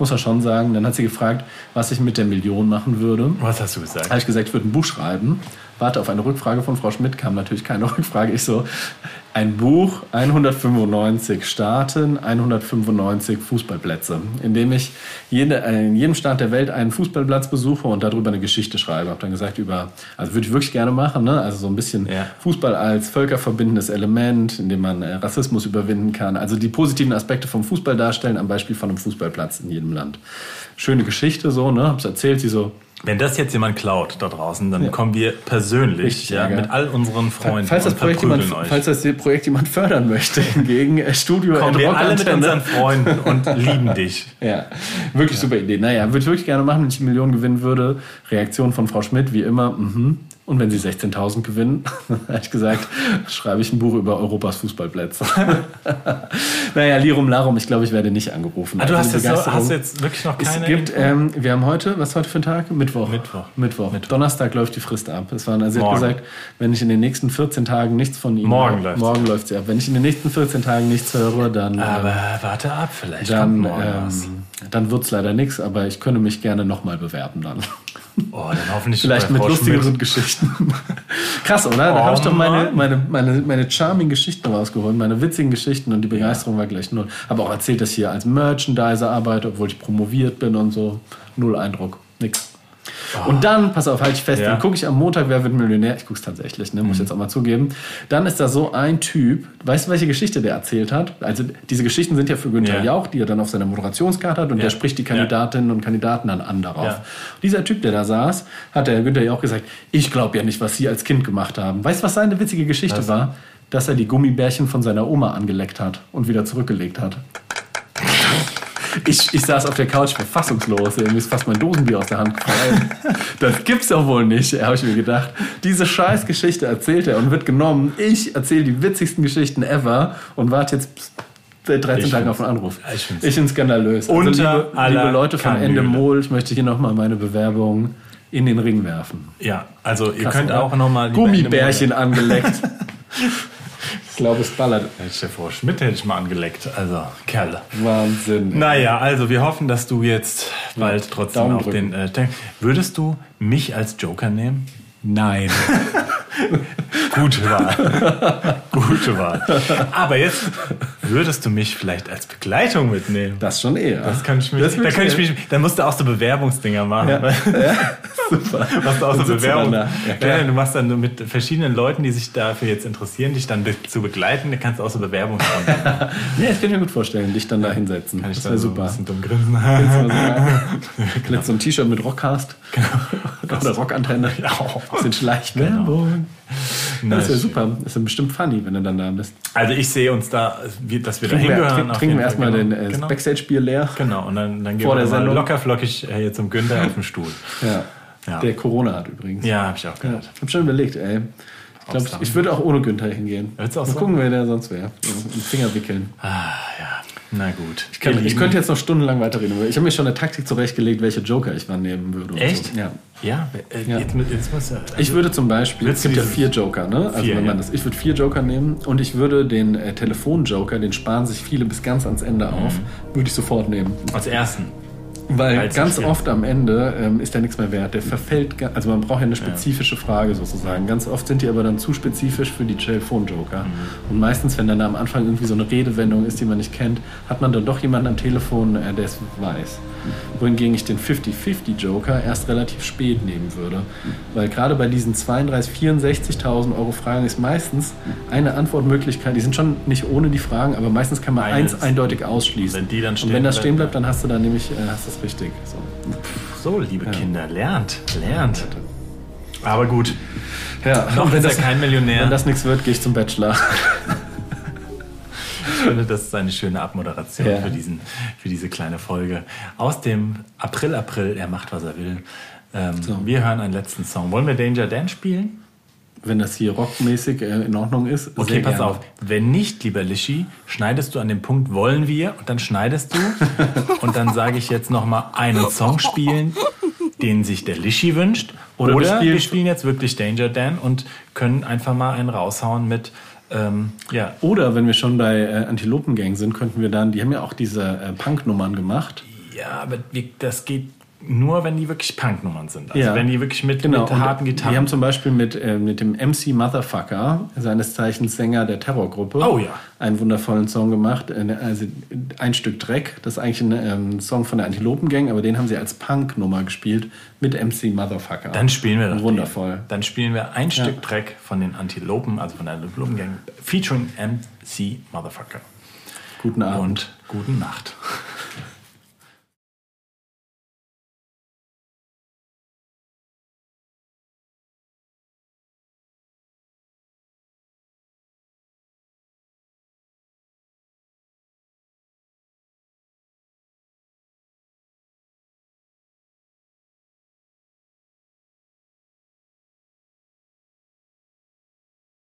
muss man schon sagen. Dann hat sie gefragt, was ich mit der Million machen würde. Was hast du gesagt? Habe ich gesagt, ich würde ein Buch schreiben. Warte auf eine Rückfrage von Frau Schmidt, kam natürlich keine Rückfrage. Ich so, ein Buch, 195 Staaten, 195 Fußballplätze, in dem ich jede, in jedem Staat der Welt einen Fußballplatz besuche und darüber eine Geschichte schreibe. Habe dann gesagt, über, also würde ich wirklich gerne machen, ne? also so ein bisschen Ja. Fußball als völkerverbindendes Element, in dem man äh, Rassismus überwinden kann. Also die positiven Aspekte vom Fußball darstellen, am Beispiel von einem Fußballplatz in jedem Land. Schöne Geschichte so, ne? Hab's erzählt, sie so, Wenn das jetzt jemand klaut da draußen, dann kommen wir persönlich Richtig ja, mit all unseren Freunden Falls das, Projekt jemand, falls das Projekt jemand fördern möchte, hingegen äh, Studio kommen wir alle mit unseren Freunden und lieben dich. Ja, wirklich super Idee. Naja, würde ich wirklich gerne machen, wenn ich die Million gewinnen würde. Reaktion von Frau Schmidt, wie immer. Mhm. Und wenn sie 16.000 gewinnen, habe ich gesagt, schreibe ich ein Buch über Europas Fußballplätze. naja, Lirum Larum, ich glaube, ich werde nicht angerufen. Ah, du Also hast, jetzt so, hast jetzt wirklich noch es keine. gibt, ähm, wir haben heute, was ist heute für ein Tag? Mittwoch. Mittwoch. Mittwoch. Donnerstag läuft die Frist ab. Es waren, also sie hat Morgen. gesagt, wenn ich in den nächsten 14 Tagen nichts von Ihnen Morgen höre- läuft morgen läuft sie ab. Wenn ich in den nächsten 14 Tagen nichts höre, dann, aber ähm, warte ab, vielleicht dann, kommt morgen was. ähm, dann wird es leider nichts, aber ich könnte mich gerne nochmal bewerben dann. Oh, dann hoffentlich Vielleicht mit Frau lustigeren Schmidt. Geschichten. Krass, oder? Da Oh, habe ich doch meine, Mann. meine, meine, meine charming Geschichten rausgeholt, meine witzigen Geschichten und die Begeisterung war gleich null. Habe auch erzählt, dass ich hier als Merchandiser arbeite, obwohl ich promoviert bin und so. Null Eindruck. Nix. Und dann, pass auf, halte ich fest, Ja. dann gucke ich am Montag, wer wird Millionär? Ich gucke es tatsächlich, ne? muss ich jetzt auch mal zugeben. Dann ist da so ein Typ, weißt du, welche Geschichte der erzählt hat? Also diese Geschichten sind ja für Günther Ja. Jauch, die er dann auf seiner Moderationskarte hat und Ja. der spricht die. Kandidatinnen und Kandidaten dann an darauf. Dieser Typ, der da saß, hat der Günther Jauch gesagt, ich glaube ja nicht, was Sie als Kind gemacht haben. Weißt du, was seine witzige Geschichte Was? war? Dass er die Gummibärchen von seiner Oma angeleckt hat und wieder zurückgelegt hat. Ich, ich saß auf der Couch verfassungslos. Mir ist fast mein Dosenbier aus der Hand gefallen. Das gibt's doch wohl nicht, habe ich mir gedacht. Diese scheiß Geschichte erzählt er und wird genommen. Ich erzähle die witzigsten Geschichten ever und warte jetzt seit 13 Ich Tagen auf einen Anruf. ich finde skandalös. Also, Unter liebe, liebe Leute von Kanüle. Ende Mol, ich möchte hier nochmal meine Bewerbung in den Ring werfen. Ja, also ihr Krass, könnt oder? auch nochmal. Gummibärchen angeleckt. ich glaube, es ballert. Der Frau Schmidt hätte ich mal angeleckt. Also, Kerle. Wahnsinn. Naja, also wir hoffen, dass du jetzt bald trotzdem Daumen auf drücken. den. Äh, Würdest du mich als Joker nehmen? Nein. Gut, Wahl. Gut. Gute Wahl. Aber jetzt würdest du mich vielleicht als Begleitung mitnehmen. Das schon eher. Das kann ich mich, Das da kann ich ich mich, dann musst du auch so Bewerbungsdinger machen. Ja, ja, super. Machst du auch so Und du Bewerbung. dann. Ja. Ja, du machst dann mit verschiedenen Leuten, die sich dafür jetzt interessieren, dich dann be zu begleiten. Da kannst du auch so Bewerbungsrunden machen. Ja, das kann ich mir gut vorstellen, dich dann da hinsetzen. Kann ich das dann wäre so super. ein bisschen dumm grinsen. Vielleicht so ein T-Shirt mit Rockcast. Oder Rockantenne. Ja. Bisschen Schleichwerbung. Na, Das wäre super. Das ist bestimmt funny, wenn du dann da bist. Also ich sehe uns da, dass wir da Trinken wir, hingehören. auf trinken wir erstmal genau. den äh, genau. Backstage-Bier leer. Genau, und dann, dann gehen wir mal locker flockig äh, hier zum Günther auf den Stuhl. Ja. Ja. Der Corona hat übrigens. Ja, habe ich auch Ja, gehört. ich habe schon überlegt, ey. Ich glaube, ich, würde auch ohne Günther hingehen. Würdest du auch Mal so? gucken, wer der sonst wäre. Einen Finger wickeln. Ah, ja. Na gut. Ich, kann, ich könnte jetzt noch stundenlang weiterreden. aber Ich habe mir schon eine Taktik zurechtgelegt, welche Joker ich wann nehmen würde. Echt? So. Ja. Ja, äh, Ja. Jetzt, jetzt muss er. Ich würde zum Beispiel, es gibt ja vier Joker, ne? Also Vier, wenn man ja. das, ich würde vier Joker nehmen und ich würde den äh, Telefon-Joker, den sparen sich viele bis ganz ans Ende auf, würde ich sofort nehmen. als ersten. Weil ganz oft am Ende ähm, ist der nichts mehr wert. Der verfällt, also man braucht ja eine spezifische Frage sozusagen. Ganz oft sind die aber dann zu spezifisch für die Telefon-Joker. Mhm. Und meistens, wenn dann da am Anfang irgendwie so eine Redewendung ist, die man nicht kennt, hat man dann doch jemanden am Telefon, äh, der es weiß. Wohingegen ich den 50-50-Joker erst relativ spät nehmen würde. Weil gerade bei diesen 32.000, 64.000 Euro Fragen ist meistens eine Antwortmöglichkeit, die sind schon nicht ohne die Fragen, aber meistens kann man Eines. eins eindeutig ausschließen. Wenn die dann Und stehen wenn das stehen bleibt, dann hast du dann nämlich, äh, hast es richtig. So. So, liebe Kinder, lernt, lernt. Aber gut, Ja, noch wenn ist er das, kein Millionär. wenn das nichts wird, gehe ich zum Bachelor. Ich finde, das ist eine schöne Abmoderation Ja. für, diesen, für diese kleine Folge. Aus dem April, April, er macht, was er will. Ähm, Wir hören einen letzten Song. Wollen wir Danger Dan spielen? Wenn das hier rockmäßig äh, in Ordnung ist. Okay, pass gerne. auf. Wenn nicht, lieber Lischi, schneidest du an dem Punkt wollen wir und dann schneidest du und dann sage ich jetzt noch mal einen Song spielen, den sich der Lischi wünscht. Oder, Oder wir wir, spielen- spielen, jetzt wirklich Danger Dan und können einfach mal einen raushauen mit ähm, ja. Oder wenn wir schon bei äh, Antilopengang sind, könnten wir dann, die haben ja auch diese äh, Punk-Nummern gemacht. Ja, aber das geht nur, wenn die wirklich Punknummern sind. Also Ja. wenn die wirklich mit, Genau, mit harten Gitarren. Die haben zum Beispiel mit, äh, mit dem MC Motherfucker, seines Zeichens Sänger der Terrorgruppe, Oh ja. einen wundervollen Song gemacht. Äh, Also ein Stück Dreck, das ist eigentlich ein ähm, Song von der Antilopengang, aber den haben sie als Punk-Nummer gespielt mit MC Motherfucker. dann spielen wir doch Wundervoll. Den. Dann spielen wir ein Stück Dreck von den Antilopen, also von der Antilopengang, featuring MC Motherfucker. Guten Abend. Und guten Nacht.